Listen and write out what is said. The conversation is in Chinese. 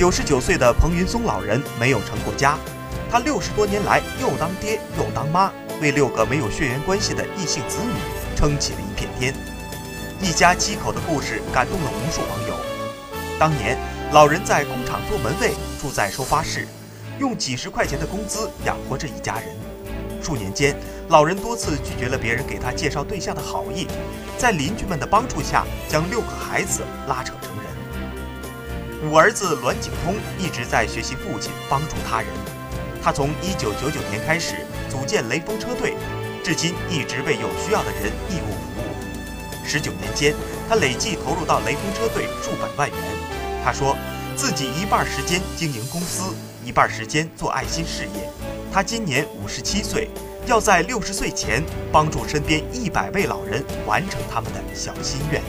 九十九岁的彭云松老人没有成过家，他六十多年来又当爹又当妈，为六个没有血缘关系的异性子女撑起了一片天。一家七口的故事感动了无数网友。当年，老人在工厂做门卫，住在收发室，用几十块钱的工资养活着一家人。数年间，老人多次拒绝了别人给他介绍对象的好意，在邻居们的帮助下，将六个孩子拉扯成人。五儿子栾景通一直在学习父亲帮助他人。他从1999年开始组建雷锋车队，至今一直为有需要的人义务服务。十九年间，他累计投入到雷锋车队数百万元。他说，自己一半时间经营公司，一半时间做爱心事业。他今年五十七岁，要在六十岁前帮助身边一百位老人完成他们的小心愿。